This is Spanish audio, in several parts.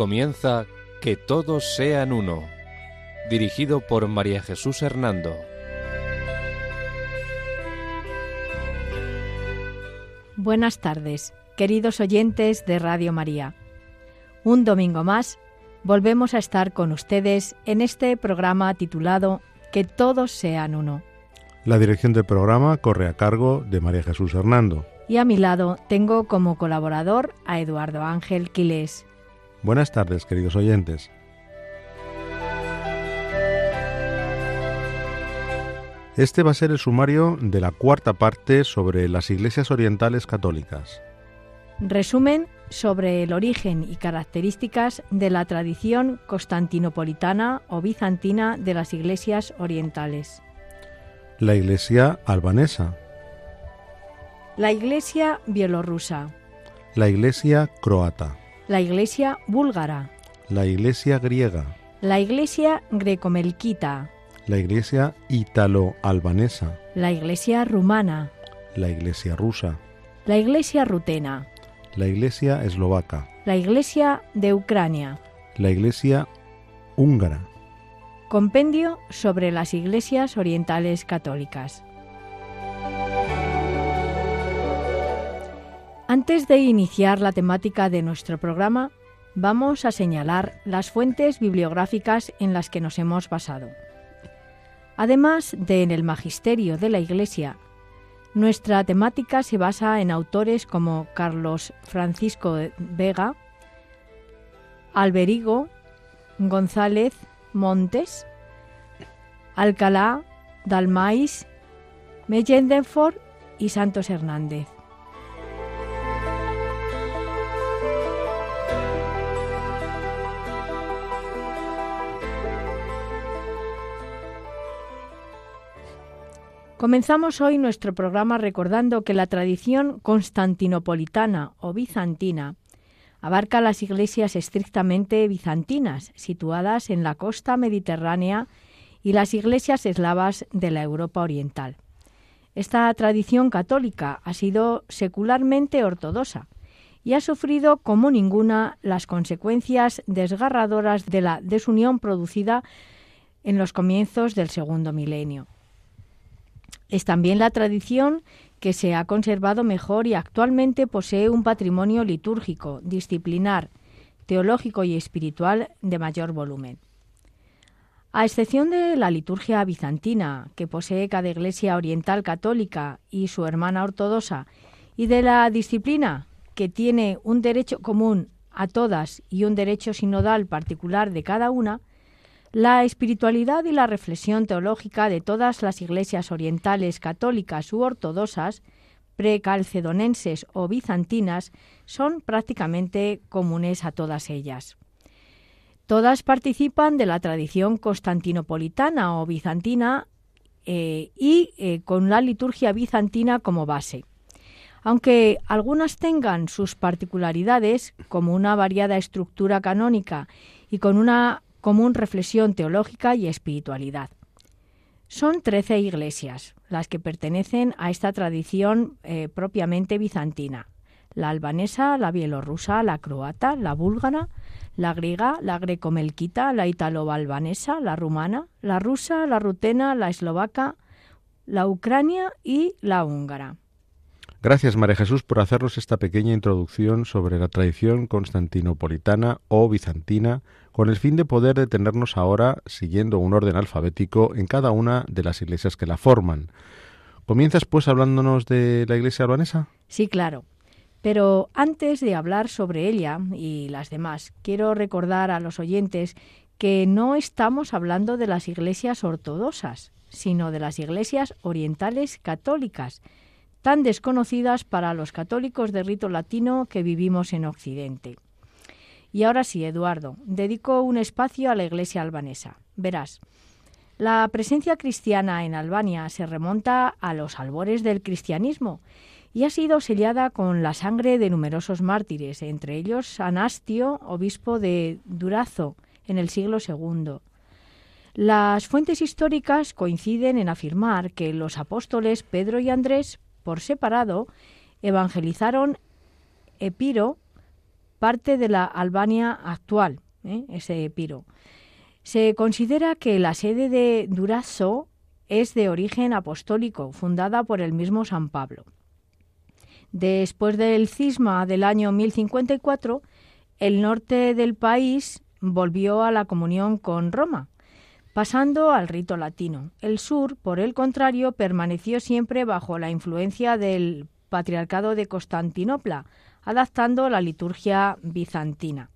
Comienza Que todos sean uno, dirigido por María Jesús Hernando. Buenas tardes, queridos oyentes de Radio María. Un domingo más volvemos a estar con ustedes en este programa titulado Que todos sean uno. La dirección del programa corre a cargo de María Jesús Hernando. Y a mi lado tengo como colaborador a Eduardo Ángel Quilés. Buenas tardes, queridos oyentes. Este va a ser el sumario de la cuarta parte sobre las iglesias orientales católicas. Resumen sobre el origen y características de la tradición constantinopolitana o bizantina de las iglesias orientales. La iglesia albanesa. La iglesia bielorrusa. La iglesia croata. La iglesia búlgara. La iglesia griega. La iglesia grecomelquita. La iglesia italo-albanesa. La iglesia rumana. La iglesia rusa. La iglesia rutena. La iglesia eslovaca. La iglesia de Ucrania. La iglesia húngara. Compendio sobre las iglesias orientales católicas. Antes de iniciar la temática de nuestro programa, vamos a señalar las fuentes bibliográficas en las que nos hemos basado. Además de en el magisterio de la Iglesia, nuestra temática se basa en autores como Carlos Francisco Vega, Alberigo, González, Montes, Alcalá, Dalmais, Mellendenford y Santos Hernández. Comenzamos hoy nuestro programa recordando que la tradición constantinopolitana o bizantina abarca las iglesias estrictamente bizantinas, situadas en la costa mediterránea, y las iglesias eslavas de la Europa oriental. Esta tradición católica ha sido secularmente ortodoxa y ha sufrido como ninguna las consecuencias desgarradoras de la desunión producida en los comienzos del segundo milenio. Es también la tradición que se ha conservado mejor y actualmente posee un patrimonio litúrgico, disciplinar, teológico y espiritual de mayor volumen. A excepción de la liturgia bizantina, que posee cada iglesia oriental católica y su hermana ortodoxa, y de la disciplina, que tiene un derecho común a todas y un derecho sinodal particular de cada una, la espiritualidad y la reflexión teológica de todas las iglesias orientales católicas u ortodoxas, precalcedonenses o bizantinas, son prácticamente comunes a todas ellas. Todas participan de la tradición constantinopolitana o bizantina eh, y eh, con la liturgia bizantina como base. Aunque algunas tengan sus particularidades, como una variada estructura canónica y con una común reflexión teológica y espiritualidad. Son trece iglesias las que pertenecen a esta tradición eh, propiamente bizantina. La albanesa, la bielorrusa, la croata, la búlgara, la griega, la grecomelquita, la italo-albanesa, la rumana, la rusa, la rutena, la eslovaca, la ucrania y la húngara. Gracias, María Jesús, por hacernos esta pequeña introducción sobre la tradición constantinopolitana o bizantina, con el fin de poder detenernos ahora, siguiendo un orden alfabético, en cada una de las iglesias que la forman. ¿Comienzas, pues, hablándonos de la iglesia albanesa? Sí, claro. Pero antes de hablar sobre ella y las demás, quiero recordar a los oyentes que no estamos hablando de las iglesias ortodoxas, sino de las iglesias orientales católicas, tan desconocidas para los católicos de rito latino que vivimos en Occidente. Y ahora sí, Eduardo, dedico un espacio a la iglesia albanesa. Verás, la presencia cristiana en Albania se remonta a los albores del cristianismo y ha sido sellada con la sangre de numerosos mártires, entre ellos Anastio, obispo de Durazo, en el siglo II. Las fuentes históricas coinciden en afirmar que los apóstoles Pedro y Andrés por separado, evangelizaron Epiro, parte de la Albania actual, ¿eh? ese Epiro. Se considera que la sede de Durazo es de origen apostólico, fundada por el mismo San Pablo. Después del cisma del año 1054, el norte del país volvió a la comunión con Roma, pasando al rito latino. El sur, por el contrario, permaneció siempre bajo la influencia del Patriarcado de Constantinopla, adaptando la liturgia bizantina.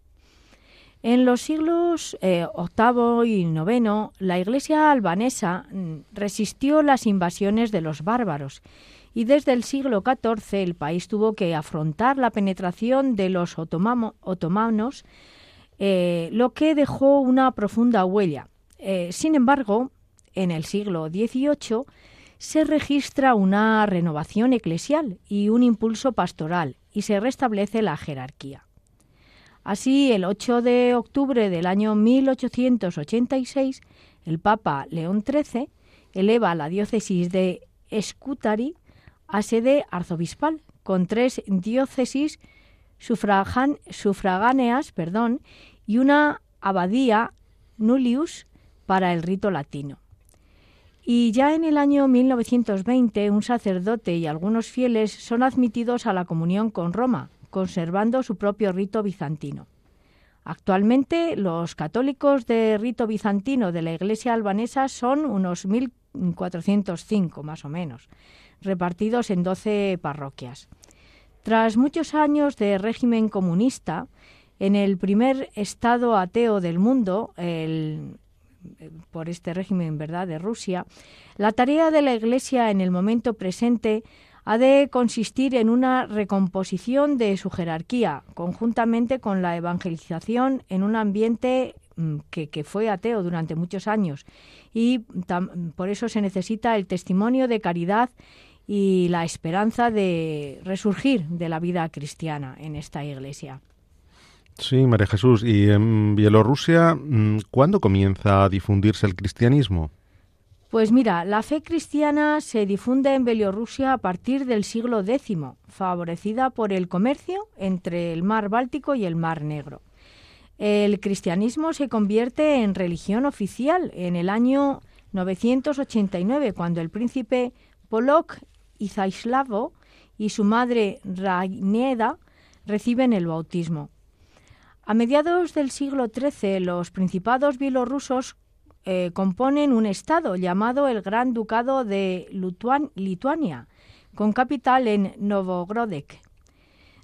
En los siglos VIII eh, y IX, la Iglesia albanesa mm, resistió las invasiones de los bárbaros y desde el siglo XIV el país tuvo que afrontar la penetración de los otomanos, eh, lo que dejó una profunda huella. Eh, sin embargo, en el siglo XVIII se registra una renovación eclesial y un impulso pastoral y se restablece la jerarquía. Así, el 8 de octubre del año 1886, el Papa León XIII eleva la diócesis de Scutari a sede arzobispal, con tres diócesis sufragáneas perdón, y una abadía nullius para el rito latino. Y ya en el año 1920 un sacerdote y algunos fieles son admitidos a la comunión con Roma, conservando su propio rito bizantino. Actualmente los católicos de rito bizantino de la Iglesia albanesa son unos 1.405 más o menos, repartidos en 12 parroquias. Tras muchos años de régimen comunista, en el primer estado ateo del mundo, por este régimen verdad de Rusia, la tarea de la Iglesia en el momento presente ha de consistir en una recomposición de su jerarquía, conjuntamente con la evangelización en un ambiente mm, que, que fue ateo durante muchos años. Y por eso se necesita el testimonio de caridad y la esperanza de resurgir de la vida cristiana en esta iglesia. Sí, María Jesús. ¿Y en Bielorrusia mm, cuándo comienza a difundirse el cristianismo? Pues mira, la fe cristiana se difunde en Bielorrusia a partir del siglo X, favorecida por el comercio entre el mar Báltico y el mar Negro. El cristianismo se convierte en religión oficial en el año 989, cuando el príncipe Polok Izaislavo y su madre Ragneda reciben el bautismo. A mediados del siglo XIII, los principados bielorrusos eh, componen un estado llamado el Gran Ducado de Lituania, con capital en Novogrodek.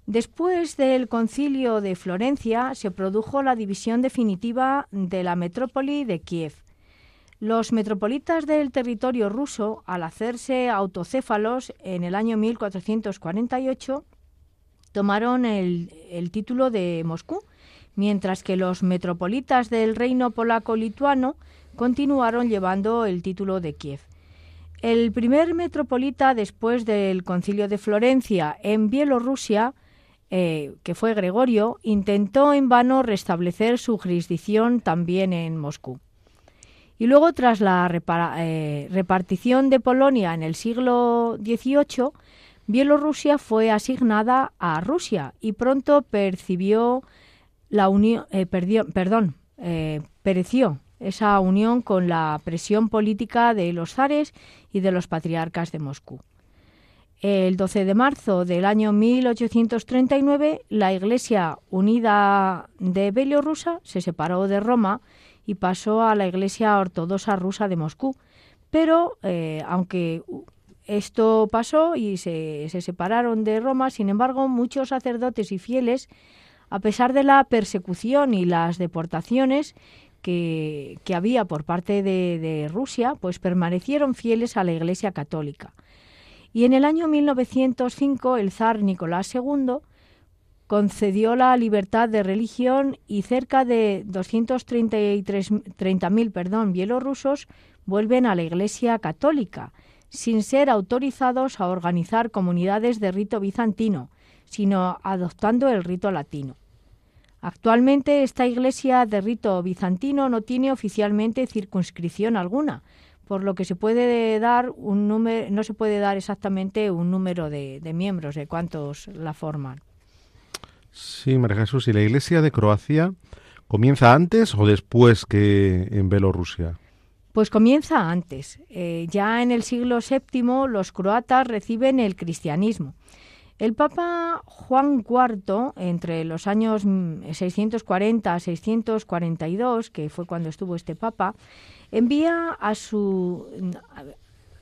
Después del concilio de Florencia se produjo la división definitiva de la metrópoli de Kiev. Los metropolitas del territorio ruso, al hacerse autocéfalos en el año 1448, tomaron el título de Moscú, mientras que los metropolitas del reino polaco-lituano continuaron llevando el título de Kiev. El primer metropolita después del concilio de Florencia en Bielorrusia, eh, que fue Gregorio, intentó en vano restablecer su jurisdicción también en Moscú. Y luego, tras la eh, repartición de Polonia en el siglo XVIII, Bielorrusia fue asignada a Rusia y pronto percibió la unión, eh, perdón, eh, pereció esa unión con la presión política de los zares y de los patriarcas de Moscú. El 12 de marzo del año 1839, la Iglesia Unida de Bielorrusia se separó de Roma y pasó a la Iglesia Ortodoxa rusa de Moscú. Pero, eh, aunque esto pasó y se, se separaron de Roma, sin embargo, muchos sacerdotes y fieles, a pesar de la persecución y las deportaciones que, que había por parte de, de, Rusia, pues permanecieron fieles a la Iglesia católica. Y en el año 1905 el zar Nicolás II concedió la libertad de religión y cerca de 230.000 perdón, bielorrusos vuelven a la Iglesia católica, sin ser autorizados a organizar comunidades de rito bizantino, sino adoptando el rito latino. Actualmente esta iglesia de rito bizantino no tiene oficialmente circunscripción alguna, por lo que se puede dar un número, no se puede dar exactamente un número de, de miembros, de cuántos la forman. Sí, María Jesús, ¿y la Iglesia de Croacia comienza antes o después que en Bielorrusia? Pues comienza antes. Eh, ya en el siglo VII los croatas reciben el cristianismo. El Papa Juan IV, entre los años 640 a 642, que fue cuando estuvo este Papa, envía a su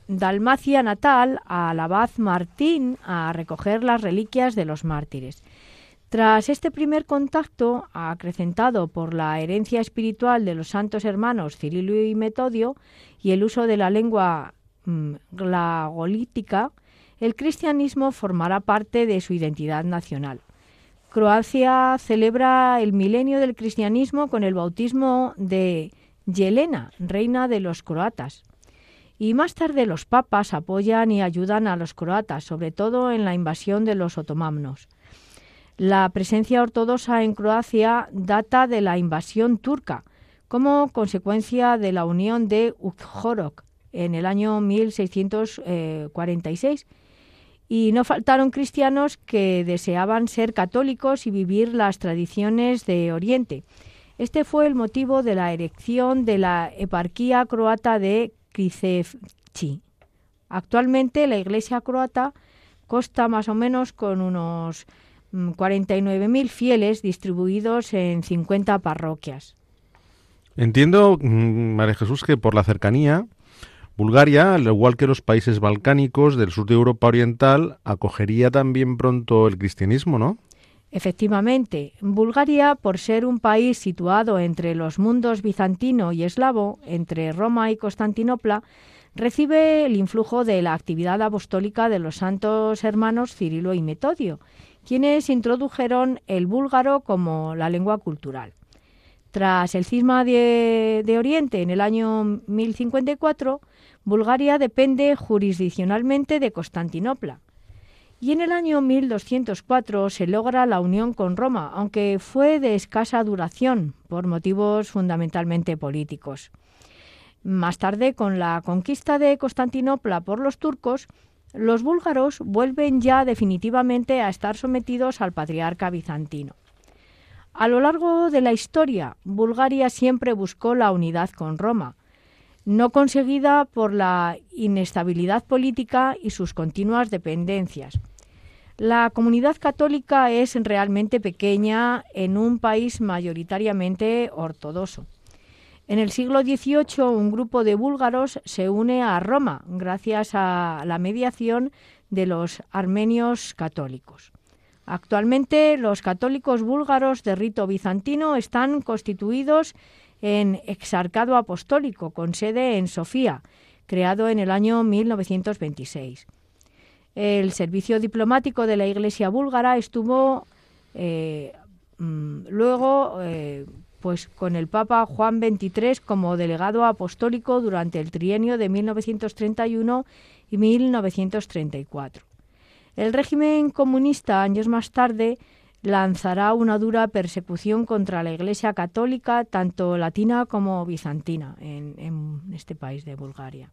Dalmacia natal al abad Martín a recoger las reliquias de los mártires. Tras este primer contacto, acrecentado por la herencia espiritual de los santos hermanos Cirilo y Metodio y el uso de la lengua mm, glagolítica, el cristianismo formará parte de su identidad nacional. Croacia celebra el milenio del cristianismo con el bautismo de Yelena, reina de los croatas. Y más tarde los papas apoyan y ayudan a los croatas, sobre todo en la invasión de los otomanos. La presencia ortodoxa en Croacia data de la invasión turca, como consecuencia de la unión de Ujorok en el año 1646. Y no faltaron cristianos que deseaban ser católicos y vivir las tradiciones de Oriente. Este fue el motivo de la erección de la eparquía croata de Kricevci. Actualmente la iglesia croata consta más o menos con unos 49.000 mm, fieles distribuidos en 50 parroquias. Entiendo, mm, María Jesús, que por la cercanía, Bulgaria, al igual que los países balcánicos del sur de Europa Oriental, acogería también pronto el cristianismo, ¿no? Efectivamente, Bulgaria, por ser un país situado entre los mundos bizantino y eslavo, entre Roma y Constantinopla, recibe el influjo de la actividad apostólica de los santos hermanos Cirilo y Metodio, quienes introdujeron el búlgaro como la lengua cultural. Tras el cisma de, Oriente en el año 1054, Bulgaria depende jurisdiccionalmente de Constantinopla. Y en el año 1204 se logra la unión con Roma, aunque fue de escasa duración por motivos fundamentalmente políticos. Más tarde, con la conquista de Constantinopla por los turcos, los búlgaros vuelven ya definitivamente a estar sometidos al patriarca bizantino. A lo largo de la historia, Bulgaria siempre buscó la unidad con Roma, no conseguida por la inestabilidad política y sus continuas dependencias. La comunidad católica es realmente pequeña en un país mayoritariamente ortodoxo. En el siglo XVIII un grupo de búlgaros se une a Roma gracias a la mediación de los armenios católicos. Actualmente los católicos búlgaros de rito bizantino están constituidos en exarcado apostólico con sede en Sofía, creado en el año 1926. El servicio diplomático de la Iglesia búlgara estuvo eh, mm, luego eh, pues con el Papa Juan XXIII como delegado apostólico durante el trienio de 1931 y 1934. El régimen comunista, años más tarde, lanzará una dura persecución contra la Iglesia católica, tanto latina como bizantina, en, este país de Bulgaria.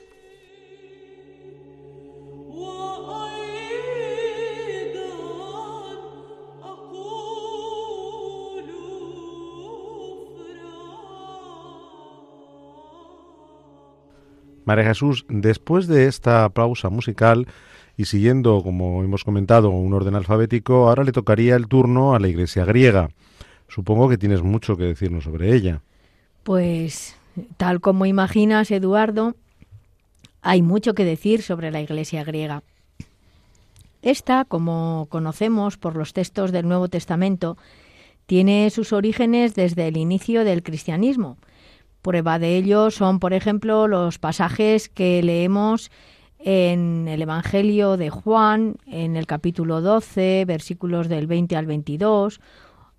María Jesús, después de esta pausa musical, Y siguiendo, como hemos comentado, un orden alfabético, ahora le tocaría el turno a la Iglesia griega. Supongo que tienes mucho que decirnos sobre ella. Pues, tal como imaginas, Eduardo, hay mucho que decir sobre la Iglesia griega. Esta, como conocemos por los textos del Nuevo Testamento, tiene sus orígenes desde el inicio del cristianismo. Prueba de ello son, por ejemplo, los pasajes que leemos en el Evangelio de Juan, en el capítulo 12, versículos del 20 al 22,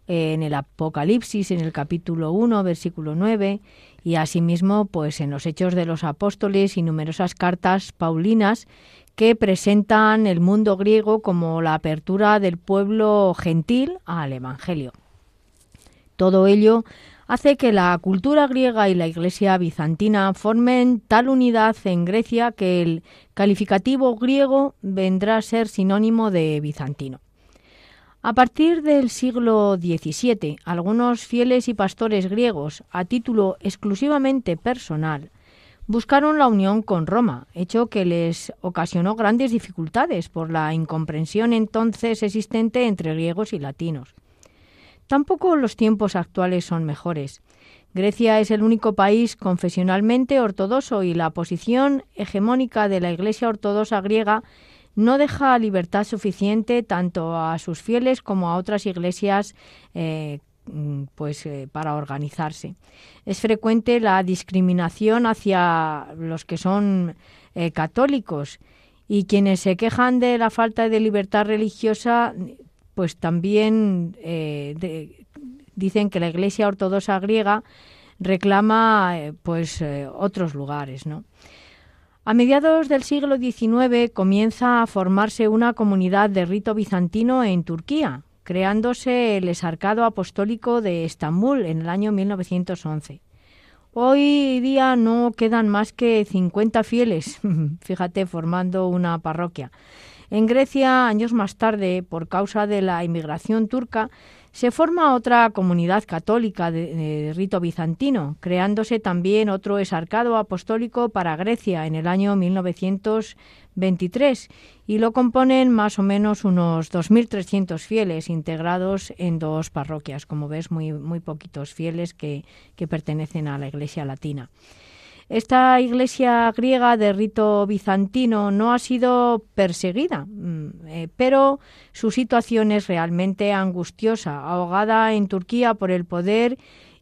en el Apocalipsis, en el capítulo 1, versículo 9, y asimismo, pues en los Hechos de los Apóstoles y numerosas cartas paulinas que presentan el mundo griego como la apertura del pueblo gentil al Evangelio. Todo ello hace que la cultura griega y la Iglesia bizantina formen tal unidad en Grecia que el calificativo griego vendrá a ser sinónimo de bizantino. A partir del siglo XVII, algunos fieles y pastores griegos, a título exclusivamente personal, buscaron la unión con Roma, hecho que les ocasionó grandes dificultades por la incomprensión entonces existente entre griegos y latinos. Tampoco los tiempos actuales son mejores. Grecia es el único país confesionalmente ortodoxo y la posición hegemónica de la Iglesia ortodoxa griega no deja libertad suficiente tanto a sus fieles como a otras iglesias eh, pues eh, para organizarse. Es frecuente la discriminación hacia los que son eh, católicos y quienes se quejan de la falta de libertad religiosa pues también eh, dicen que la Iglesia Ortodoxa griega reclama eh, pues eh, otros lugares, ¿no? A mediados del siglo XIX comienza a formarse una comunidad de rito bizantino en Turquía, creándose el Esarcado Apostólico de Estambul en el año 1911. Hoy día no quedan más que 50 fieles, fíjate, formando una parroquia. En Grecia, años más tarde, por causa de la inmigración turca, se forma otra comunidad católica de, rito bizantino, creándose también otro esarcado apostólico para Grecia en el año 1923 y lo componen más o menos unos 2.300 fieles integrados en dos parroquias, como ves, muy, muy poquitos fieles que pertenecen a la Iglesia Latina. Esta iglesia griega de rito bizantino no ha sido perseguida, mm, eh, pero su situación es realmente angustiosa, ahogada en Turquía por el poder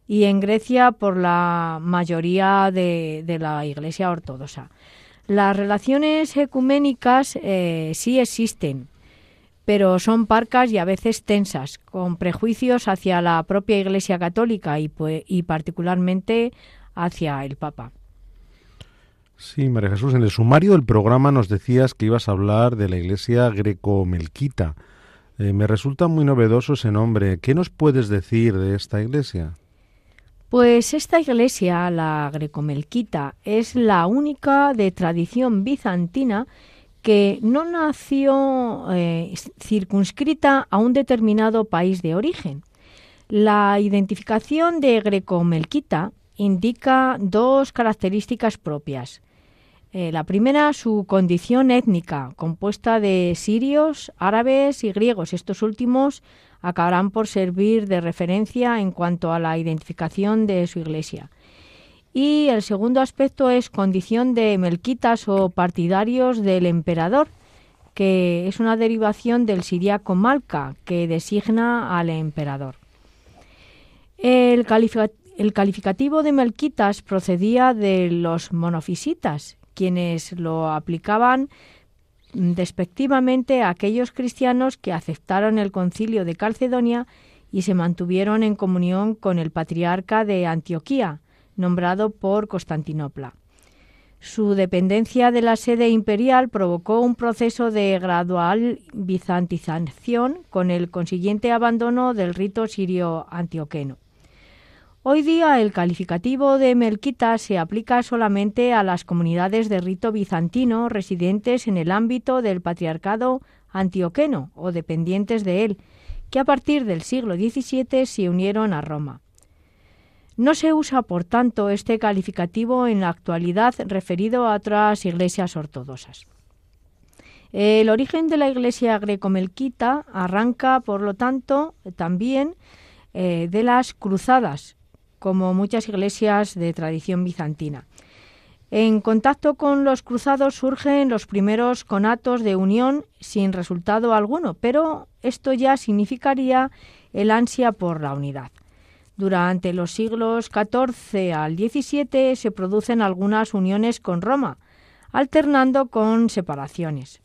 y en Grecia por la mayoría de, la iglesia ortodoxa. Las relaciones ecuménicas eh, sí existen, pero son parcas y a veces tensas, con prejuicios hacia la propia Iglesia católica y, y particularmente hacia el Papa. Sí, María Jesús, en el sumario del programa nos decías que ibas a hablar de la iglesia greco-melquita. Eh, me resulta muy novedoso ese nombre. ¿Qué nos puedes decir de esta iglesia? Pues esta iglesia, la greco-melquita, es la única de tradición bizantina que no nació eh, circunscrita a un determinado país de origen. La identificación de greco-melquita indica dos características propias. Eh, la primera, su condición étnica, compuesta de sirios, árabes y griegos. Estos últimos acabarán por servir de referencia en cuanto a la identificación de su iglesia. Y el segundo aspecto es condición de melquitas o partidarios del emperador, que es una derivación del siriaco malca, que designa al emperador. El, el calificativo de melquitas procedía de los monofisitas, quienes lo aplicaban despectivamente a aquellos cristianos que aceptaron el concilio de Calcedonia y se mantuvieron en comunión con el patriarca de Antioquía, nombrado por Constantinopla. Su dependencia de la sede imperial provocó un proceso de gradual bizantización con el consiguiente abandono del rito sirio antioqueno. Hoy día el calificativo de melquita se aplica solamente a las comunidades de rito bizantino residentes en el ámbito del patriarcado antioqueno o dependientes de él, que a partir del siglo XVII se unieron a Roma. No se usa, por tanto, este calificativo en la actualidad referido a otras iglesias ortodoxas. El origen de la Iglesia grecomelquita arranca, por lo tanto, también eh, de las cruzadas, como muchas iglesias de tradición bizantina. En contacto con los cruzados surgen los primeros conatos de unión sin resultado alguno, pero esto ya significaría el ansia por la unidad. Durante los siglos XIV al XVII se producen algunas uniones con Roma, alternando con separaciones.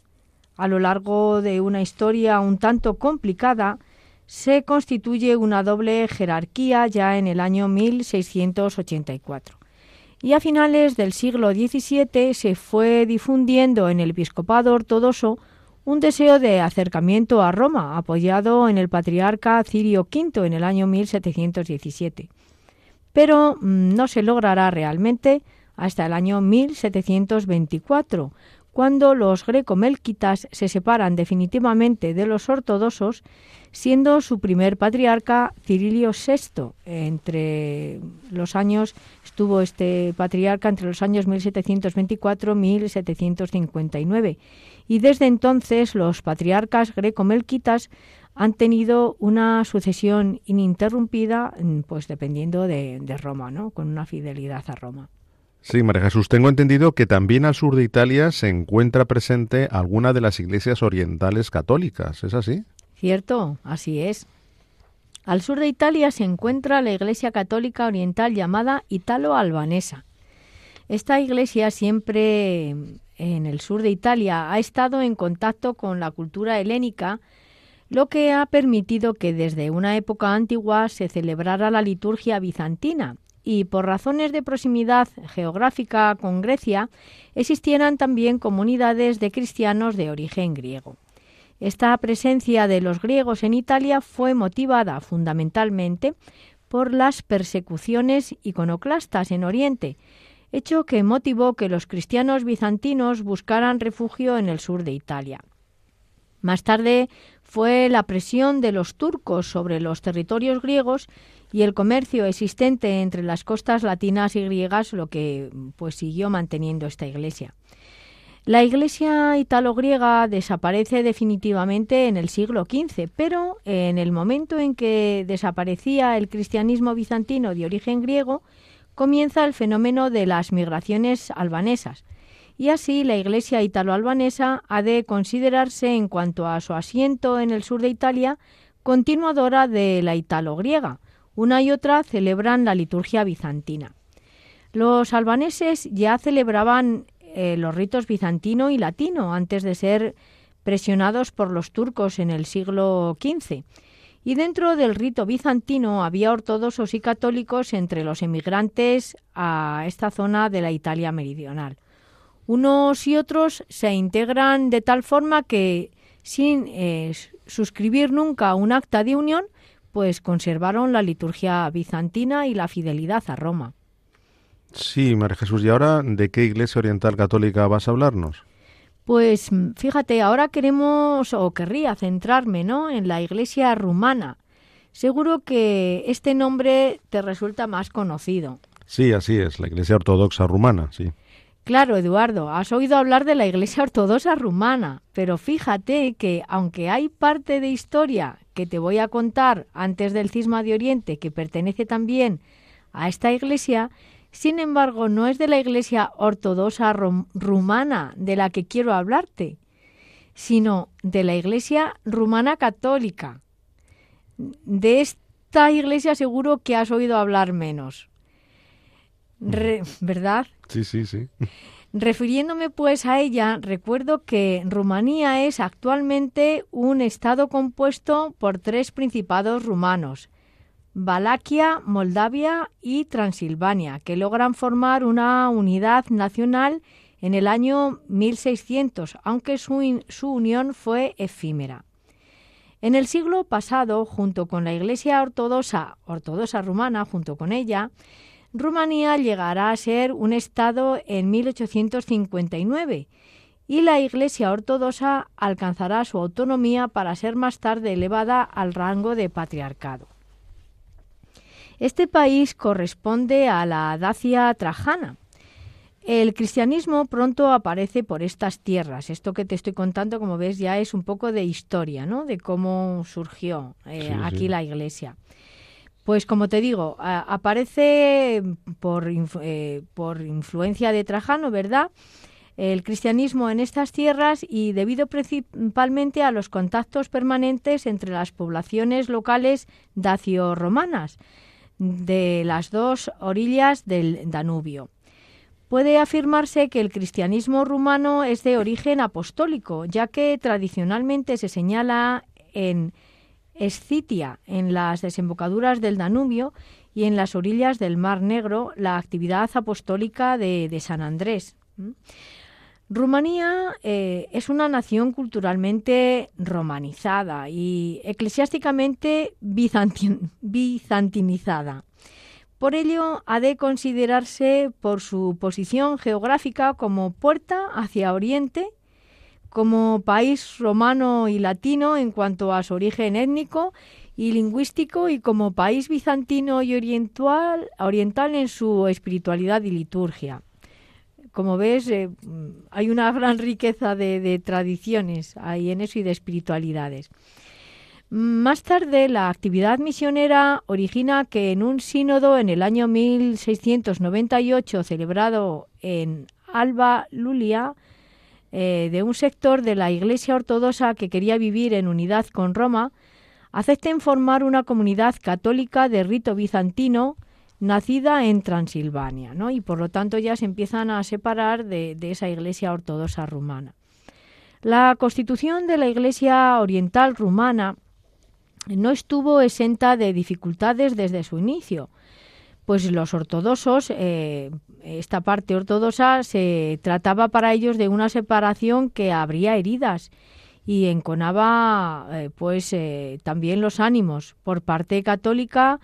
A lo largo de una historia un tanto complicada, se constituye una doble jerarquía ya en el año 1684. Y a finales del siglo XVII se fue difundiendo en el episcopado ortodoxo un deseo de acercamiento a Roma, apoyado en el patriarca Cirio V en el año 1717. Pero mm, no se logrará realmente hasta el año 1724, cuando los greco-melquitas se separan definitivamente de los ortodoxos, siendo su primer patriarca Cirilio VI. Entre los años estuvo este patriarca entre los años 1724-1759 y desde entonces los patriarcas greco-melquitas han tenido una sucesión ininterrumpida, pues dependiendo de, de Roma, ¿no? con una fidelidad a Roma. Sí, María Jesús, tengo entendido que también al sur de Italia se encuentra presente alguna de las iglesias orientales católicas, ¿es así? Cierto, así es. Al sur de Italia se encuentra la iglesia católica oriental llamada Italo-Albanesa. Esta iglesia siempre en el sur de Italia ha estado en contacto con la cultura helénica, lo que ha permitido que desde una época antigua se celebrara la liturgia bizantina y por razones de proximidad geográfica con Grecia existieran también comunidades de cristianos de origen griego. Esta presencia de los griegos en Italia fue motivada fundamentalmente por las persecuciones iconoclastas en Oriente, hecho que motivó que los cristianos bizantinos buscaran refugio en el sur de Italia. Más tarde fue la presión de los turcos sobre los territorios griegos y el comercio existente entre las costas latinas y griegas lo que pues siguió manteniendo esta iglesia. La iglesia italo-griega desaparece definitivamente en el siglo XV, pero en el momento en que desaparecía el cristianismo bizantino de origen griego, comienza el fenómeno de las migraciones albanesas, y así la iglesia italo-albanesa ha de considerarse en cuanto a su asiento en el sur de Italia continuadora de la italo-griega, una y otra celebran la liturgia bizantina. Los albaneses ya celebraban eh, los ritos bizantino y latino antes de ser presionados por los turcos en el siglo XV. Y dentro del rito bizantino había ortodoxos y católicos entre los emigrantes a esta zona de la Italia meridional. Unos y otros se integran de tal forma que, sin eh, suscribir nunca un acta de unión, pues conservaron la liturgia bizantina y la fidelidad a Roma. Sí, María Jesús, ¿y ahora de qué iglesia oriental católica vas a hablarnos? Pues fíjate, ahora queremos o querría centrarme, ¿no? en la iglesia rumana. Seguro que este nombre te resulta más conocido. Sí, así es, la iglesia ortodoxa rumana, sí. Claro, Eduardo, has oído hablar de la Iglesia Ortodoxa rumana, pero fíjate que aunque hay parte de historia que te voy a contar antes del cisma de Oriente que pertenece también a esta iglesia, sin embargo no es de la Iglesia Ortodoxa rumana de la que quiero hablarte, sino de la Iglesia rumana católica. De esta iglesia seguro que has oído hablar menos. ¿Verdad? Sí, sí, sí. Refiriéndome pues a ella, recuerdo que Rumanía es actualmente un estado compuesto por tres principados rumanos, Valaquia, Moldavia y Transilvania, que logran formar una unidad nacional en el año 1600, aunque su, su unión fue efímera. En el siglo pasado, junto con la Iglesia ortodoxa, ortodoxa rumana, junto con ella, Rumanía llegará a ser un Estado en 1859 y la Iglesia ortodoxa alcanzará su autonomía para ser más tarde elevada al rango de patriarcado. Este país corresponde a la Dacia Trajana. El cristianismo pronto aparece por estas tierras. Esto que te estoy contando, como ves, ya es un poco de historia, ¿no? De cómo surgió eh, aquí la Iglesia. Pues como te digo, aparece por, eh, por influencia de Trajano, ¿verdad? el cristianismo en estas tierras y debido principalmente a los contactos permanentes entre las poblaciones locales dacio-romanas de las dos orillas del Danubio. Puede afirmarse que el cristianismo rumano es de origen apostólico, ya que tradicionalmente se señala en Escitia, en las desembocaduras del Danubio y en las orillas del Mar Negro, la actividad apostólica de, San Andrés. Rumanía eh, es una nación culturalmente romanizada y eclesiásticamente bizantinizada. Por ello, ha de considerarse por su posición geográfica como puerta hacia Oriente, como país romano y latino en cuanto a su origen étnico y lingüístico y como país bizantino y oriental, oriental en su espiritualidad y liturgia. Como ves, eh, hay una gran riqueza de, de tradiciones ahí en eso y de espiritualidades. Más tarde, la actividad misionera origina que en un sínodo en el año 1698 celebrado en Alba Lulia, eh, de un sector de la Iglesia Ortodoxa que quería vivir en unidad con Roma, acepten formar una comunidad católica de rito bizantino nacida en Transilvania, ¿no? y por lo tanto ya se empiezan a separar de esa Iglesia Ortodoxa rumana. La constitución de la Iglesia Oriental rumana no estuvo exenta de dificultades desde su inicio, pues los ortodoxos, eh, esta parte ortodoxa, se trataba para ellos de una separación que habría heridas y enconaba eh, pues eh, también los ánimos. Por parte católica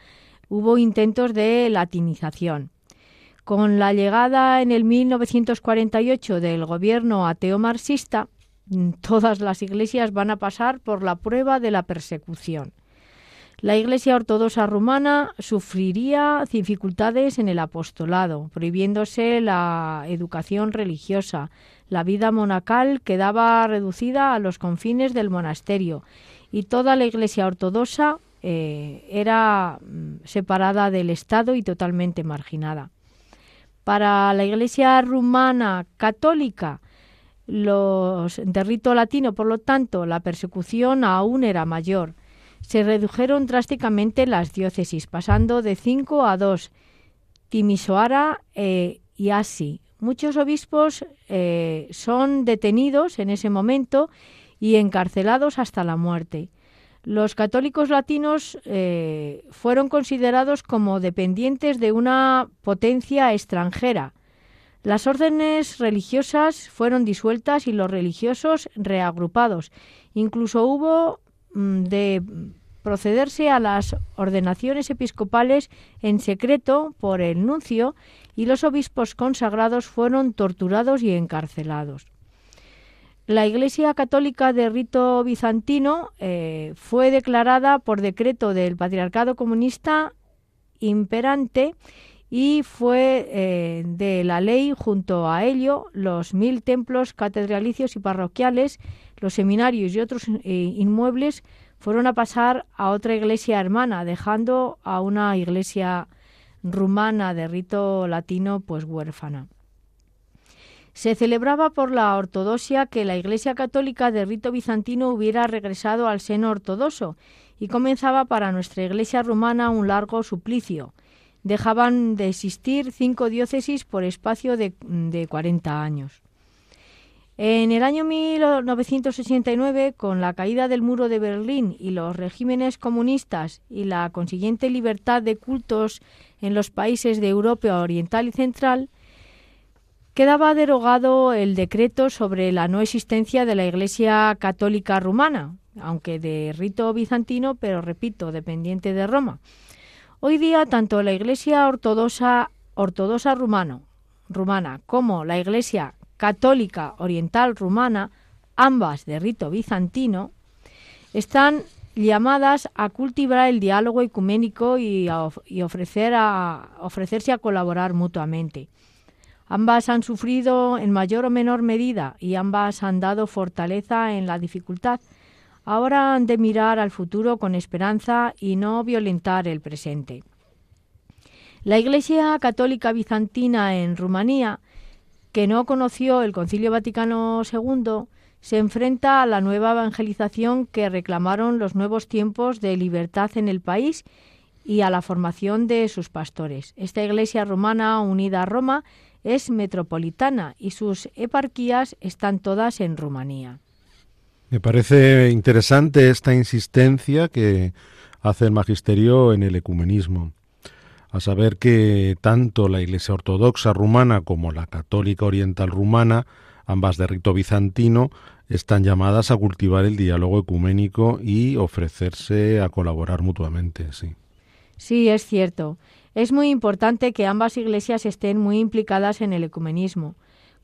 hubo intentos de latinización. Con la llegada en el 1948 del gobierno ateo marxista, todas las iglesias van a pasar por la prueba de la persecución. La Iglesia Ortodoxa rumana sufriría dificultades en el apostolado, prohibiéndose la educación religiosa. La vida monacal quedaba reducida a los confines del monasterio y toda la Iglesia Ortodoxa eh, era mm, separada del Estado y totalmente marginada. Para la Iglesia rumana católica, los de rito latino, por lo tanto, la persecución aún era mayor. Se redujeron drásticamente las diócesis, pasando de cinco a dos, Timisoara eh, y Asi. Muchos obispos eh, son detenidos en ese momento y encarcelados hasta la muerte. Los católicos latinos eh, fueron considerados como dependientes de una potencia extranjera, las órdenes religiosas fueron disueltas y los religiosos reagrupados. Incluso hubo de procederse a las ordenaciones episcopales en secreto por el nuncio y los obispos consagrados fueron torturados y encarcelados. La Iglesia Católica de rito bizantino eh, fue declarada por decreto del Patriarcado Comunista imperante y fue eh, de la ley junto a ello los mil templos catedralicios y parroquiales, los seminarios y otros eh, inmuebles fueron a pasar a otra iglesia hermana, dejando a una iglesia rumana de rito latino pues huérfana. Se celebraba por la ortodoxia que la Iglesia Católica de rito bizantino hubiera regresado al seno ortodoxo y comenzaba para nuestra Iglesia rumana un largo suplicio, dejaban de existir cinco diócesis por espacio de, de 40 años. En el año 1969, con la caída del muro de Berlín y los regímenes comunistas y la consiguiente libertad de cultos en los países de Europa Oriental y Central, quedaba derogado el decreto sobre la no existencia de la Iglesia Católica rumana, aunque de rito bizantino, pero repito, dependiente de Roma. Hoy día, tanto la Iglesia ortodoxa, ortodoxa rumano, rumana como la Iglesia católica oriental rumana, ambas de rito bizantino, están llamadas a cultivar el diálogo ecuménico y, ofrecer a, ofrecerse a colaborar mutuamente. Ambas han sufrido en mayor o menor medida y ambas han dado fortaleza en la dificultad. Ahora han de mirar al futuro con esperanza y no violentar el presente. La Iglesia Católica Bizantina en Rumanía, que no conoció el Concilio Vaticano II, se enfrenta a la nueva evangelización que reclamaron los nuevos tiempos de libertad en el país y a la formación de sus pastores. Esta Iglesia romana unida a Roma es metropolitana y sus eparquías están todas en Rumanía. Me parece interesante esta insistencia que hace el magisterio en el ecumenismo, a saber que tanto la Iglesia ortodoxa rumana como la católica oriental rumana, ambas de rito bizantino, están llamadas a cultivar el diálogo ecuménico y ofrecerse a colaborar mutuamente, sí. Sí, es cierto. Es muy importante que ambas iglesias estén muy implicadas en el ecumenismo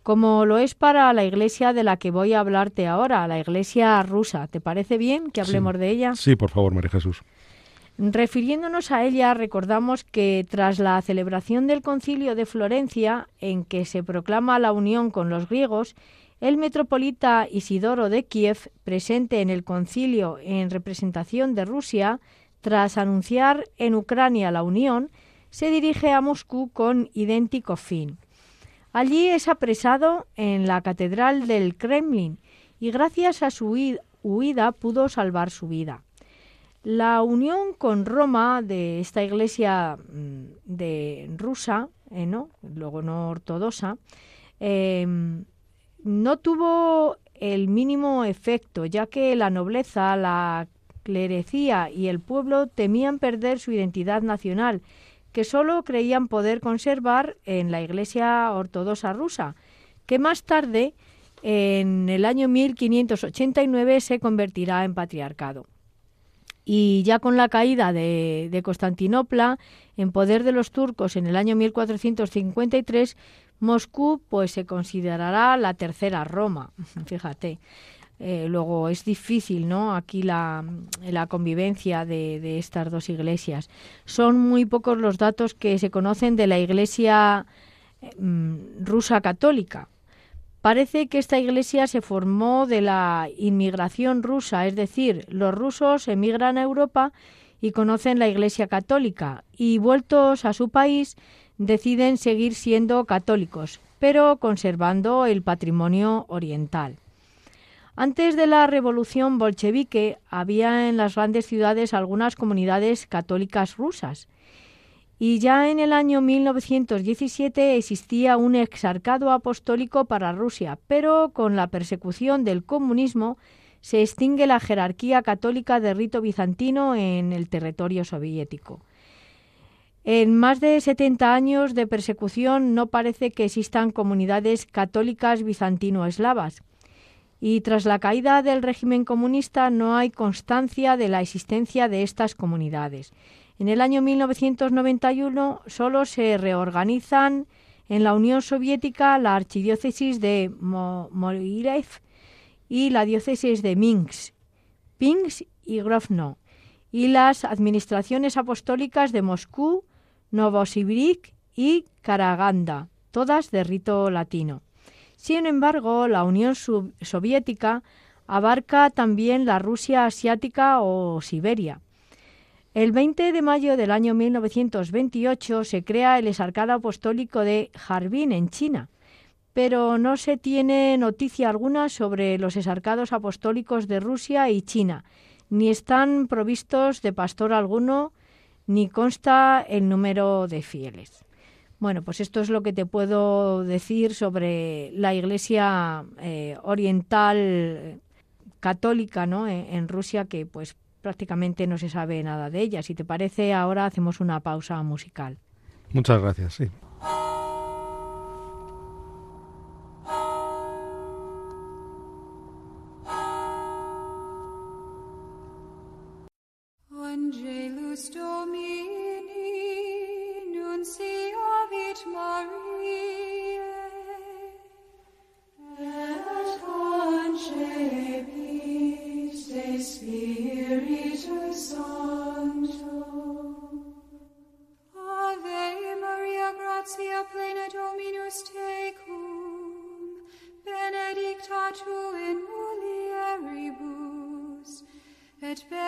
como lo es para la iglesia de la que voy a hablarte ahora, la iglesia rusa. ¿Te parece bien que hablemos de ella? Sí, por favor, María Jesús. Refiriéndonos a ella, recordamos que tras la celebración del concilio de Florencia, en que se proclama la unión con los griegos, el metropolita Isidoro de Kiev, presente en el concilio en representación de Rusia, tras anunciar en Ucrania la unión, se dirige a Moscú con idéntico fin. Allí es apresado en la Catedral del Kremlin y gracias a su huida pudo salvar su vida. La unión con Roma de esta iglesia mm, de rusa, eh, ¿no? luego no ortodoxa, em, no tuvo el mínimo efecto, ya que la nobleza, la clerecía y el pueblo temían perder su identidad nacional que sólo creían poder conservar en la Iglesia Ortodoxa rusa, que más tarde, en el año 1589, se convertirá en patriarcado. Y ya con la caída de, de Constantinopla en poder de los turcos en el año 1453, Moscú pues se considerará la tercera Roma, fíjate. Eh, luego es difícil, ¿no? Aquí la, convivencia de, estas dos iglesias. Son muy pocos los datos que se conocen de la iglesia mm, rusa católica. Parece que esta iglesia se formó de la inmigración rusa, es decir, los rusos emigran a Europa y conocen la iglesia católica y vueltos a su país deciden seguir siendo católicos, pero conservando el patrimonio oriental. Antes de la revolución bolchevique había en las grandes ciudades algunas comunidades católicas rusas y ya en el año 1917 existía un exarcado apostólico para Rusia, pero con la persecución del comunismo se extingue la jerarquía católica de rito bizantino en el territorio soviético. En más de 70 años de persecución no parece que existan comunidades católicas bizantino-eslavas y tras la caída del régimen comunista no hay constancia de la existencia de estas comunidades. En el año 1991 solo se reorganizan en la Unión Soviética la archidiócesis de Mogilev y la diócesis de Minsk, Pinsk y Grovno, y las administraciones apostólicas de Moscú, Novosibirsk y Karaganda, todas de rito latino. Sin embargo, la Unión Soviética abarca también la Rusia asiática o Siberia. El 20 de mayo del año 1928 se crea el Esarcado Apostólico de Harbin en China, pero no se tiene noticia alguna sobre los esarcados apostólicos de Rusia y China, ni están provistos de pastor alguno, ni consta el número de fieles. Bueno, pues esto es lo que te puedo decir sobre la Iglesia eh, oriental católica, ¿no? En, en, Rusia, que pues prácticamente no se sabe nada de ella. Si te parece, ahora hacemos una pausa musical. Muchas gracias, sí. it be?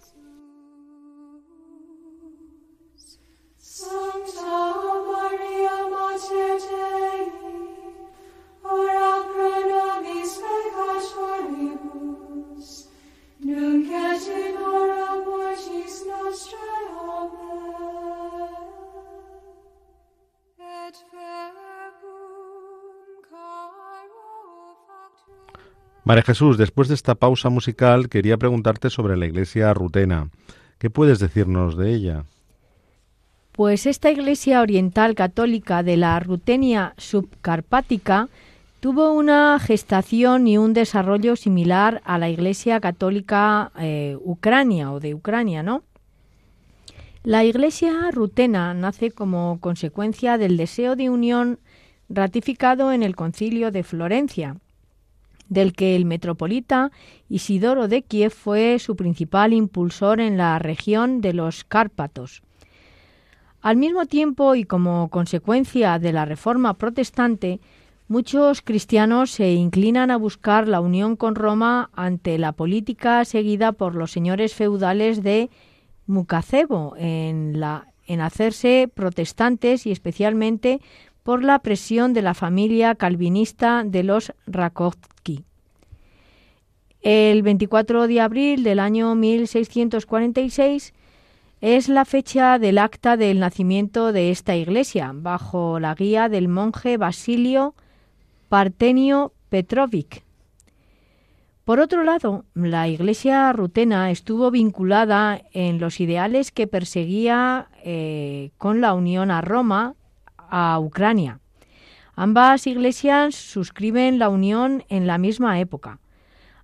María Jesús, después de esta pausa musical quería preguntarte sobre la iglesia rutena. ¿Qué puedes decirnos de ella? Pues esta iglesia oriental católica de la Rutenia subcarpática tuvo una gestación y un desarrollo similar a la iglesia católica eh, ucrania o de Ucrania, ¿no? La iglesia rutena nace como consecuencia del deseo de unión ratificado en el concilio de Florencia, del que el metropolita Isidoro de Kiev fue su principal impulsor en la región de los Cárpatos. Al mismo tiempo y como consecuencia de la reforma protestante, muchos cristianos se inclinan a buscar la unión con Roma ante la política seguida por los señores feudales de Mukacebo en, hacerse protestantes y especialmente por la presión de la familia calvinista de los Rakovsky. El 24 de abril del año 1646 es la fecha del acta del nacimiento de esta iglesia, bajo la guía del monje Basilio Partenio Petrovic. Por otro lado, la iglesia rutena estuvo vinculada en los ideales que perseguía eh, con la unión a Roma, a Ucrania. Ambas iglesias suscriben la unión en la misma época.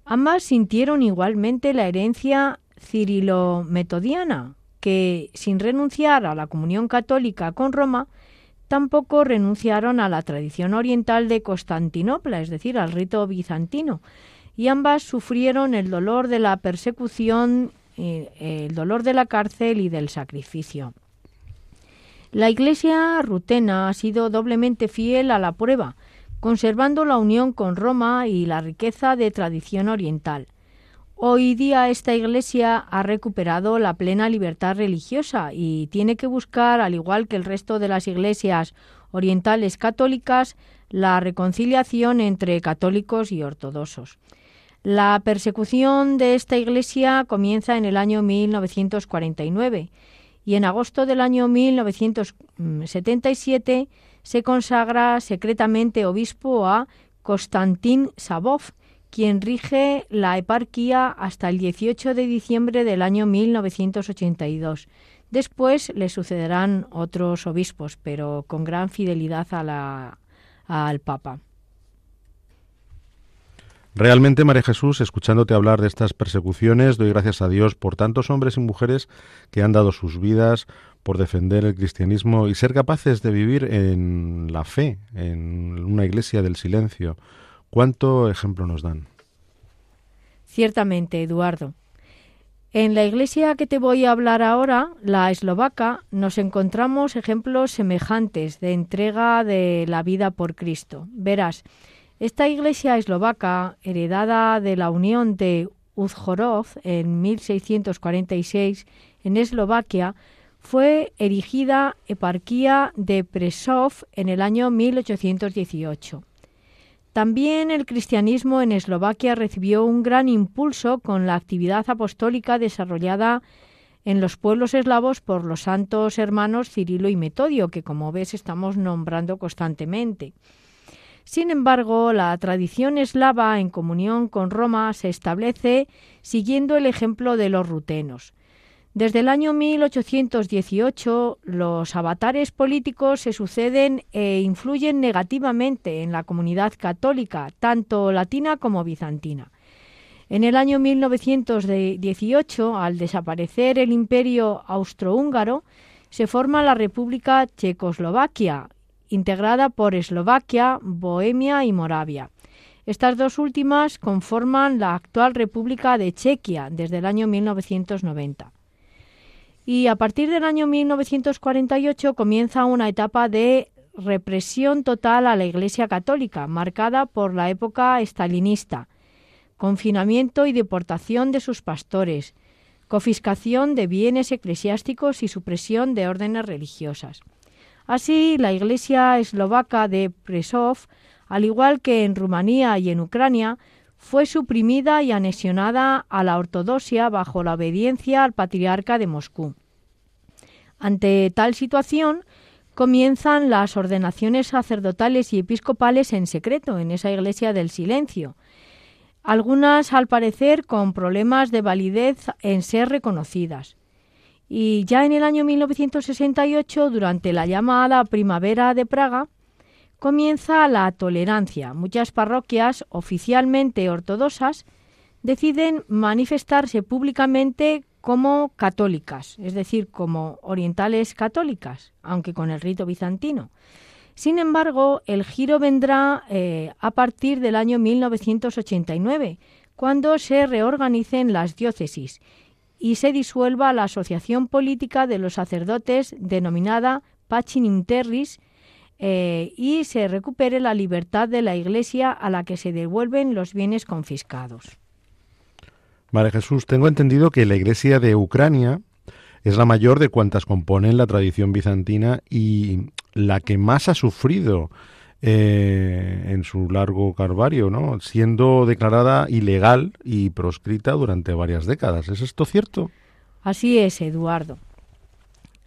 Ambas sintieron igualmente la herencia cirilo-metodiana, que, sin renunciar a la comunión católica con Roma, tampoco renunciaron a la tradición oriental de Constantinopla, es decir, al rito bizantino, y ambas sufrieron el dolor de la persecución, eh, el dolor de la cárcel y del sacrificio. La Iglesia rutena ha sido doblemente fiel a la prueba, conservando la unión con Roma y la riqueza de tradición oriental. Hoy día esta Iglesia ha recuperado la plena libertad religiosa y tiene que buscar, al igual que el resto de las iglesias orientales católicas, la reconciliación entre católicos y ortodoxos. La persecución de esta Iglesia comienza en el año 1949 y en agosto del año 1977 se consagra secretamente obispo a Konstantin Sabov, quien rige la eparquía hasta el 18 de diciembre del año 1982. Después le sucederán otros obispos, pero con gran fidelidad a la, al Papa. Realmente, María Jesús, escuchándote hablar de estas persecuciones, doy gracias a Dios por tantos hombres y mujeres que han dado sus vidas por defender el cristianismo y ser capaces de vivir en la fe, en una iglesia del silencio. ¿Cuánto ejemplo nos dan? Ciertamente, Eduardo. En la iglesia que te voy a hablar ahora, la eslovaca, nos encontramos ejemplos semejantes de entrega de la vida por Cristo. Verás, esta iglesia eslovaca, heredada de la unión de Uzhorod en 1646 en Eslovaquia, fue erigida eparquía de Presov en el año 1818. También el cristianismo en Eslovaquia recibió un gran impulso con la actividad apostólica desarrollada en los pueblos eslavos por los santos hermanos Cirilo y Metodio, que como ves estamos nombrando constantemente. Sin embargo, la tradición eslava en comunión con Roma se establece siguiendo el ejemplo de los rutenos. Desde el año 1818, los avatares políticos se suceden e influyen negativamente en la comunidad católica, tanto latina como bizantina. En el año 1918, al desaparecer el imperio austrohúngaro, se forma la República Checoslovaquia, integrada por Eslovaquia, Bohemia y Moravia. Estas dos últimas conforman la actual República de Chequia desde el año 1990. Y a partir del año 1948 comienza una etapa de represión total a la Iglesia Católica, marcada por la época estalinista, confinamiento y deportación de sus pastores, confiscación de bienes eclesiásticos y supresión de órdenes religiosas. Así, la Iglesia eslovaca de Presov, al igual que en Rumanía y en Ucrania, fue suprimida y anexionada a la ortodoxia bajo la obediencia al patriarca de Moscú. Ante tal situación, comienzan las ordenaciones sacerdotales y episcopales en secreto en esa iglesia del silencio, algunas al parecer con problemas de validez en ser reconocidas. Y ya en el año 1968, durante la llamada Primavera de Praga, comienza la tolerancia. Muchas parroquias oficialmente ortodoxas deciden manifestarse públicamente como católicas, es decir, como orientales católicas, aunque con el rito bizantino. Sin embargo, el giro vendrá eh, a partir del año 1989, cuando se reorganicen las diócesis y se disuelva la asociación política de los sacerdotes denominada Pachin Terris eh, y se recupere la libertad de la Iglesia a la que se devuelven los bienes confiscados. Vale, Jesús, tengo entendido que la Iglesia de Ucrania es la mayor de cuantas componen la tradición bizantina y la que más ha sufrido eh, en su largo carvario, ¿no? siendo declarada ilegal y proscrita durante varias décadas. ¿Es esto cierto? Así es, Eduardo.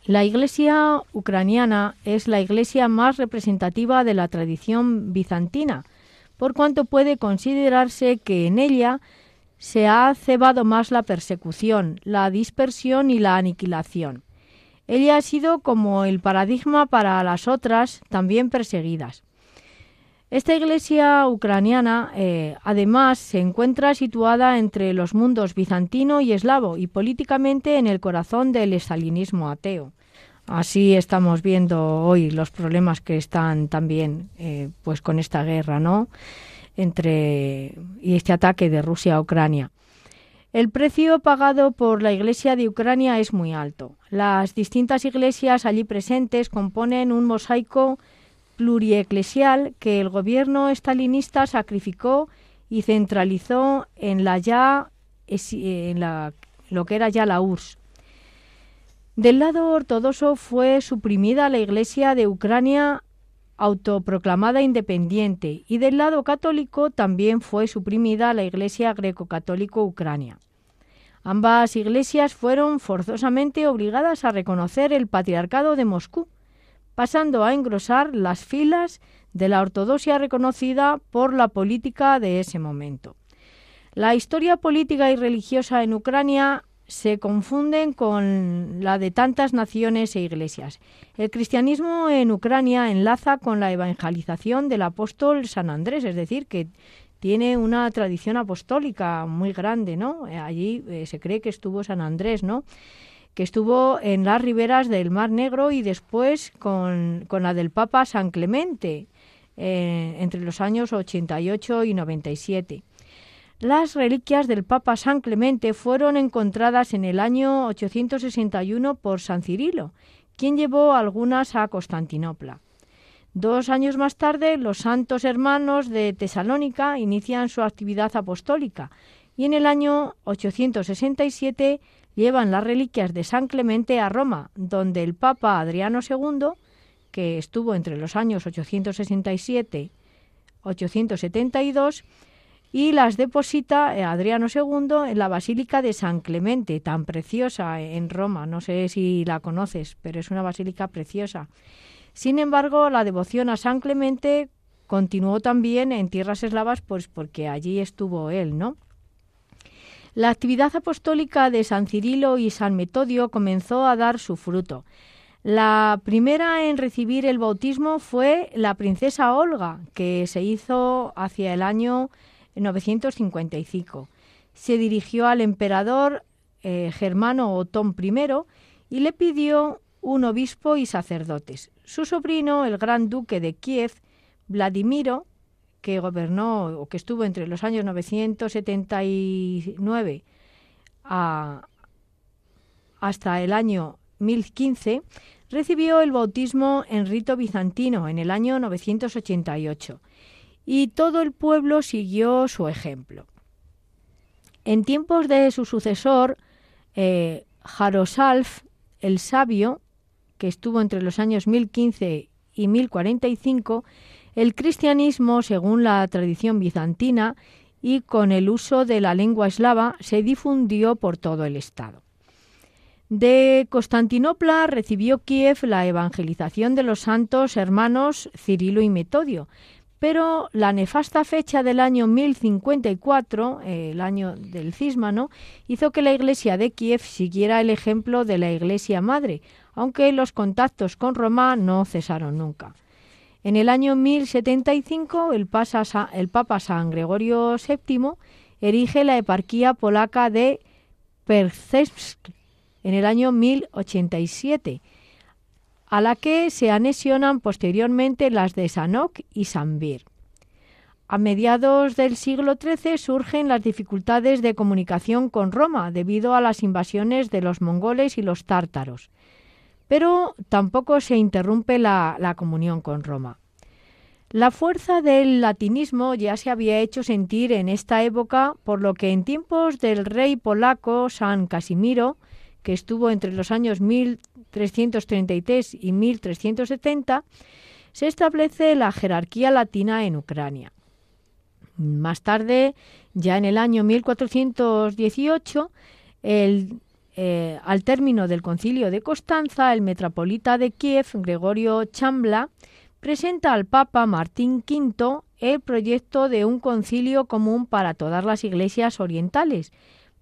La Iglesia ucraniana es la iglesia más representativa de la tradición bizantina, por cuanto puede considerarse que en ella se ha cebado más la persecución, la dispersión y la aniquilación. Ella ha sido como el paradigma para las otras también perseguidas. Esta iglesia ucraniana, eh, además, se encuentra situada entre los mundos bizantino y eslavo y políticamente en el corazón del estalinismo ateo. Así estamos viendo hoy los problemas que están también, eh, pues, con esta guerra, ¿no? Entre y este ataque de Rusia a Ucrania. El precio pagado por la Iglesia de Ucrania es muy alto. Las distintas iglesias allí presentes componen un mosaico plurieclesial que el gobierno estalinista sacrificó y centralizó en la ya en la, lo que era ya la URSS. Del lado ortodoxo fue suprimida la Iglesia de Ucrania autoproclamada independiente y del lado católico también fue suprimida la Iglesia greco-católico Ucrania. Ambas iglesias fueron forzosamente obligadas a reconocer el patriarcado de Moscú, pasando a engrosar las filas de la ortodoxia reconocida por la política de ese momento. La historia política y religiosa en Ucrania se confunden con la de tantas naciones e iglesias. El cristianismo en Ucrania enlaza con la evangelización del apóstol San Andrés, es decir, que tiene una tradición apostólica muy grande, ¿no? Allí eh, se cree que estuvo San Andrés, ¿no? Que estuvo en las riberas del Mar Negro y después con, la del Papa San Clemente eh, entre los años 88 y 97. Las reliquias del Papa San Clemente fueron encontradas en el año 861 por San Cirilo, quien llevó algunas a Constantinopla. Dos años más tarde, los santos hermanos de Tesalónica inician su actividad apostólica y en el año 867 llevan las reliquias de San Clemente a Roma, donde el Papa Adriano II, que estuvo entre los años 867 872, y las deposita eh, Adriano II en la Basílica de San Clemente, tan preciosa en Roma. No sé si la conoces, pero es una basílica preciosa. Sin embargo, la devoción a San Clemente continuó también en tierras eslavas, pues porque allí estuvo él, ¿no? La actividad apostólica de San Cirilo y San Metodio comenzó a dar su fruto. La primera en recibir el bautismo fue la princesa Olga, que se hizo hacia el año 955. Se dirigió al emperador eh, germano Otón I y le pidió un obispo y sacerdotes. Su sobrino, el gran duque de Kiev, Vladimiro, que gobernó o que estuvo entre los años 979 hasta el año 1015, recibió el bautismo en rito bizantino en el año 988 y todo el pueblo siguió su ejemplo. En tiempos de su sucesor, eh, Jarosalf el Sabio, que estuvo entre los años 1015 y 1045, el cristianismo, según la tradición bizantina y con el uso de la lengua eslava, se difundió por todo el Estado. De Constantinopla recibió Kiev la evangelización de los santos hermanos Cirilo y Metodio, pero la nefasta fecha del año 1054, el año del cisma, hizo que la iglesia de Kiev siguiera el ejemplo de la iglesia madre, aunque los contactos con Roma no cesaron nunca. En el año 1075, el, el Papa San Gregorio VII erige la eparquía polaca de Perzewsk en el año 1087 a la que se anexionan posteriormente las de Sanok y Sanbir. A mediados del siglo XIII surgen las dificultades de comunicación con Roma debido a las invasiones de los mongoles y los tártaros, pero tampoco se interrumpe la, comunión con Roma. La fuerza del latinismo ya se había hecho sentir en esta época, por lo que en tiempos del rey polaco San Casimiro, que estuvo entre los años 1333 y 1370, se establece la jerarquía latina en Ucrania. Más tarde, ya en el año 1418, eh, al término del concilio de Constanza, el metropolita de Kiev, Gregorio Chambla, presenta al Papa Martín V el proyecto de un concilio común para todas las iglesias orientales,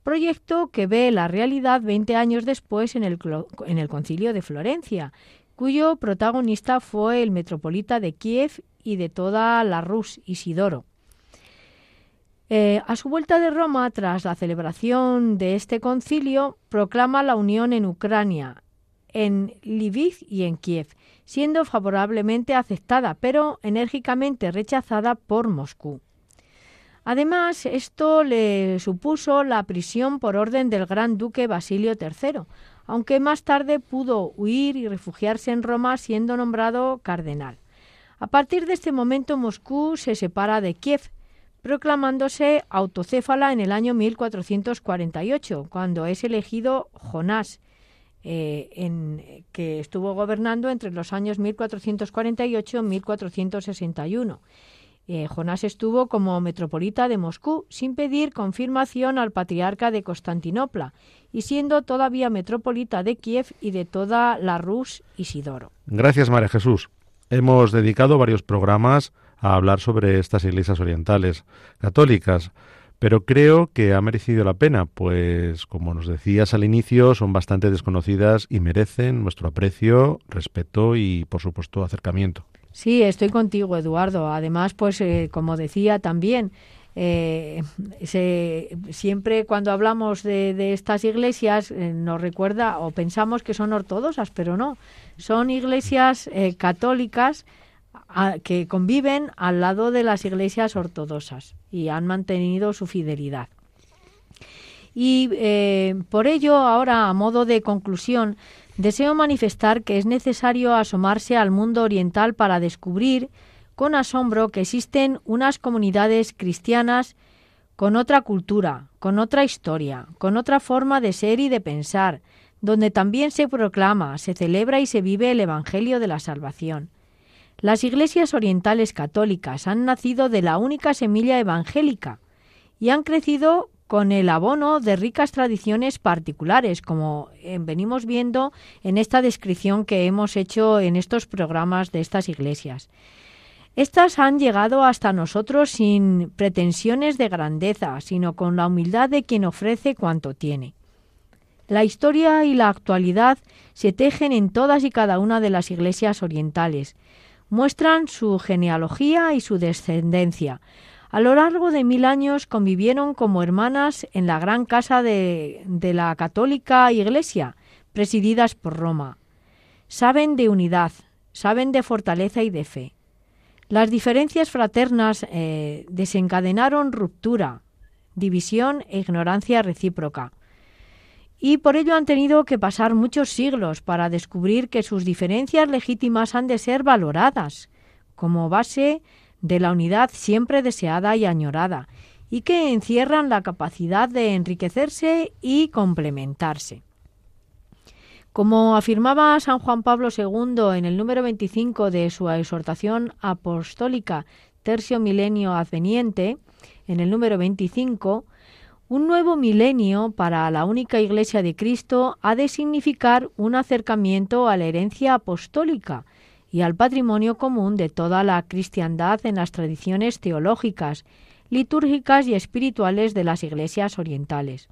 proyecto que ve la realidad 20 años después en el, en el concilio de Florencia, cuyo protagonista fue el metropolita de Kiev y de toda la Rus, Isidoro. Eh, a su vuelta de Roma, tras la celebración de este concilio, proclama la unión en Ucrania, en Lviv y en Kiev, siendo favorablemente aceptada, pero enérgicamente rechazada por Moscú. Además, esto le supuso la prisión por orden del gran duque Basilio III, aunque más tarde pudo huir y refugiarse en Roma siendo nombrado cardenal. A partir de este momento Moscú se separa de Kiev, proclamándose autocéfala en el año 1448, cuando es elegido Jonás, eh, en, que estuvo gobernando entre los años 1448 y 1461 eh, Jonás estuvo como metropolita de Moscú sin pedir confirmación al patriarca de Constantinopla y siendo todavía metropolita de Kiev y de toda la Rus Isidoro. Gracias, María Jesús. Hemos dedicado varios programas a hablar sobre estas iglesias orientales católicas, pero creo que ha merecido la pena, pues como nos decías al inicio, son bastante desconocidas y merecen nuestro aprecio, respeto y, por supuesto, acercamiento. Sí, estoy contigo, Eduardo. Además, pues eh, como decía también, eh, siempre cuando hablamos de, estas iglesias eh, nos recuerda o pensamos que son ortodoxas, pero no, son iglesias católicas que conviven al lado de las iglesias ortodoxas y han mantenido su fidelidad. Y por ello, ahora, a modo de conclusión, Deseo manifestar que es necesario asomarse al mundo oriental para descubrir con asombro que existen unas comunidades cristianas con otra cultura, con otra historia, con otra forma de ser y de pensar, donde también se proclama, se celebra y se vive el Evangelio de la Salvación. Las iglesias orientales católicas han nacido de la única semilla evangélica, y han crecido con el abono de ricas tradiciones particulares, como eh, venimos viendo en esta descripción que hemos hecho en estos programas de estas iglesias. Estas han llegado hasta nosotros sin pretensiones de grandeza, sino con la humildad de quien ofrece cuanto tiene. La historia y la actualidad se tejen en todas y cada una de las iglesias orientales, muestran su genealogía y su descendencia. A lo largo de mil años convivieron como hermanas en la gran casa de, la católica iglesia, presididas por Roma. Saben de unidad, saben de fortaleza y de fe. Las diferencias fraternas eh, desencadenaron ruptura, división e ignorancia recíproca. Y por ello han tenido que pasar muchos siglos para descubrir que sus diferencias legítimas han de ser valoradas como base de la unidad siempre deseada y añorada, y que encierran la capacidad de enriquecerse y complementarse. Como afirmaba San Juan Pablo II en el número 25 de su exhortación apostólica Tercio Milenio Adveniente, en el número 25, un nuevo milenio para la única Iglesia de Cristo ha de significar un acercamiento a la herencia apostólica y al patrimonio común de toda la cristiandad en las tradiciones teológicas, litúrgicas y espirituales de las iglesias orientales.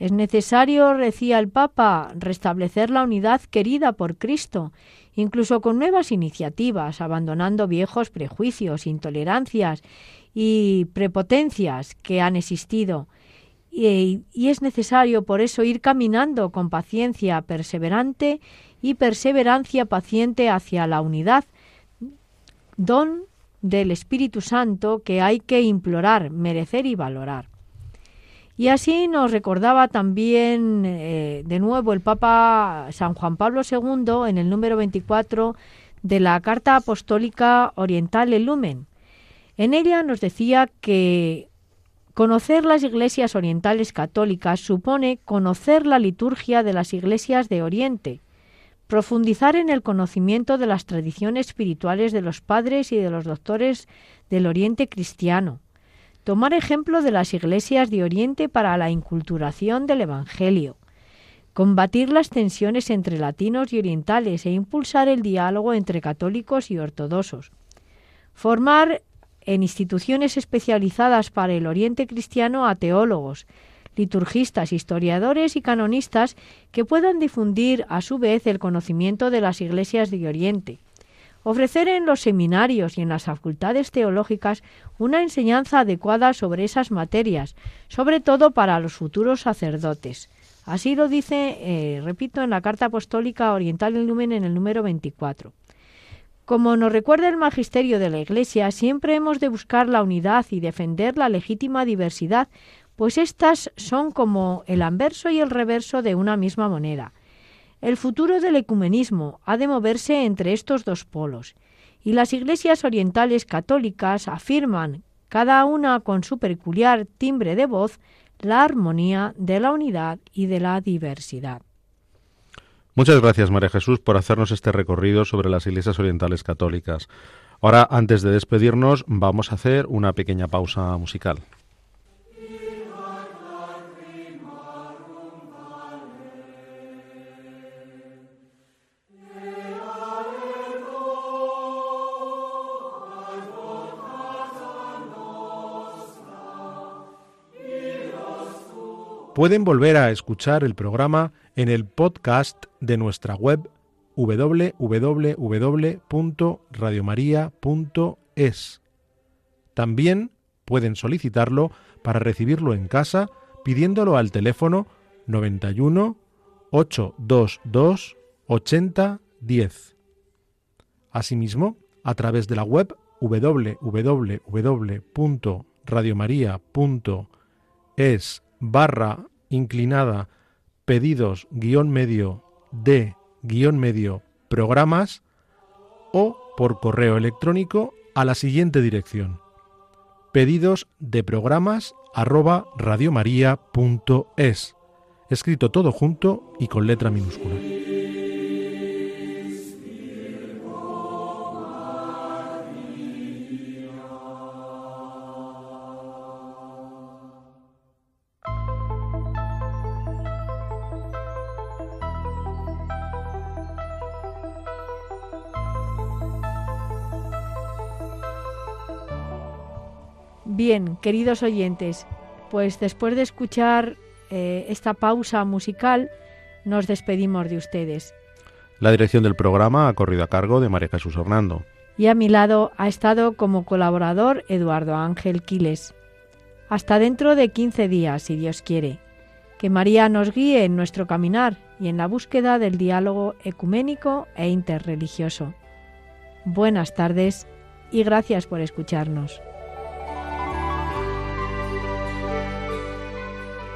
Es necesario, decía el Papa, restablecer la unidad querida por Cristo, incluso con nuevas iniciativas, abandonando viejos prejuicios, intolerancias y prepotencias que han existido, y, es necesario por eso ir caminando con paciencia perseverante y perseverancia paciente hacia la unidad, don del Espíritu Santo que hay que implorar, merecer y valorar. Y así nos recordaba también eh, de nuevo el Papa San Juan Pablo II en el número 24 de la Carta Apostólica Oriental El Lumen. En ella nos decía que Conocer las iglesias orientales católicas supone conocer la liturgia de las iglesias de Oriente, profundizar en el conocimiento de las tradiciones espirituales de los padres y de los doctores del Oriente cristiano, tomar ejemplo de las iglesias de Oriente para la inculturación del Evangelio, combatir las tensiones entre latinos y orientales e impulsar el diálogo entre católicos y ortodoxos, formar en instituciones especializadas para el Oriente Cristiano a teólogos, liturgistas, historiadores y canonistas que puedan difundir a su vez el conocimiento de las iglesias de Oriente. Ofrecer en los seminarios y en las facultades teológicas una enseñanza adecuada sobre esas materias, sobre todo para los futuros sacerdotes. Así lo dice, eh, repito, en la Carta Apostólica Oriental Lumen en el número 24. Como nos recuerda el magisterio de la Iglesia, siempre hemos de buscar la unidad y defender la legítima diversidad, pues éstas son como el anverso y el reverso de una misma moneda. El futuro del ecumenismo ha de moverse entre estos dos polos, y las iglesias orientales católicas afirman, cada una con su peculiar timbre de voz, la armonía de la unidad y de la diversidad. Muchas gracias, María Jesús, por hacernos este recorrido sobre las iglesias orientales católicas. Ahora, antes de despedirnos, vamos a hacer una pequeña pausa musical. Pueden volver a escuchar el programa en el podcast de nuestra web www.radiomaria.es. También pueden solicitarlo para recibirlo en casa pidiéndolo al teléfono 91 822 8010. Asimismo, a través de la web www.radiomaria.es barra inclinada pedidos guion medio de guion medio programas o por correo electrónico a la siguiente dirección pedidos de programas arroba escrito todo junto y con letra minúscula. Bien, queridos oyentes, pues después de escuchar eh, esta pausa musical, nos despedimos de ustedes. La dirección del programa ha corrido a cargo de María Jesús Hernando. Y a mi lado ha estado como colaborador Eduardo Ángel Quiles. Hasta dentro de 15 días, si Dios quiere. Que María nos guíe en nuestro caminar y en la búsqueda del diálogo ecuménico e interreligioso. Buenas tardes y gracias por escucharnos.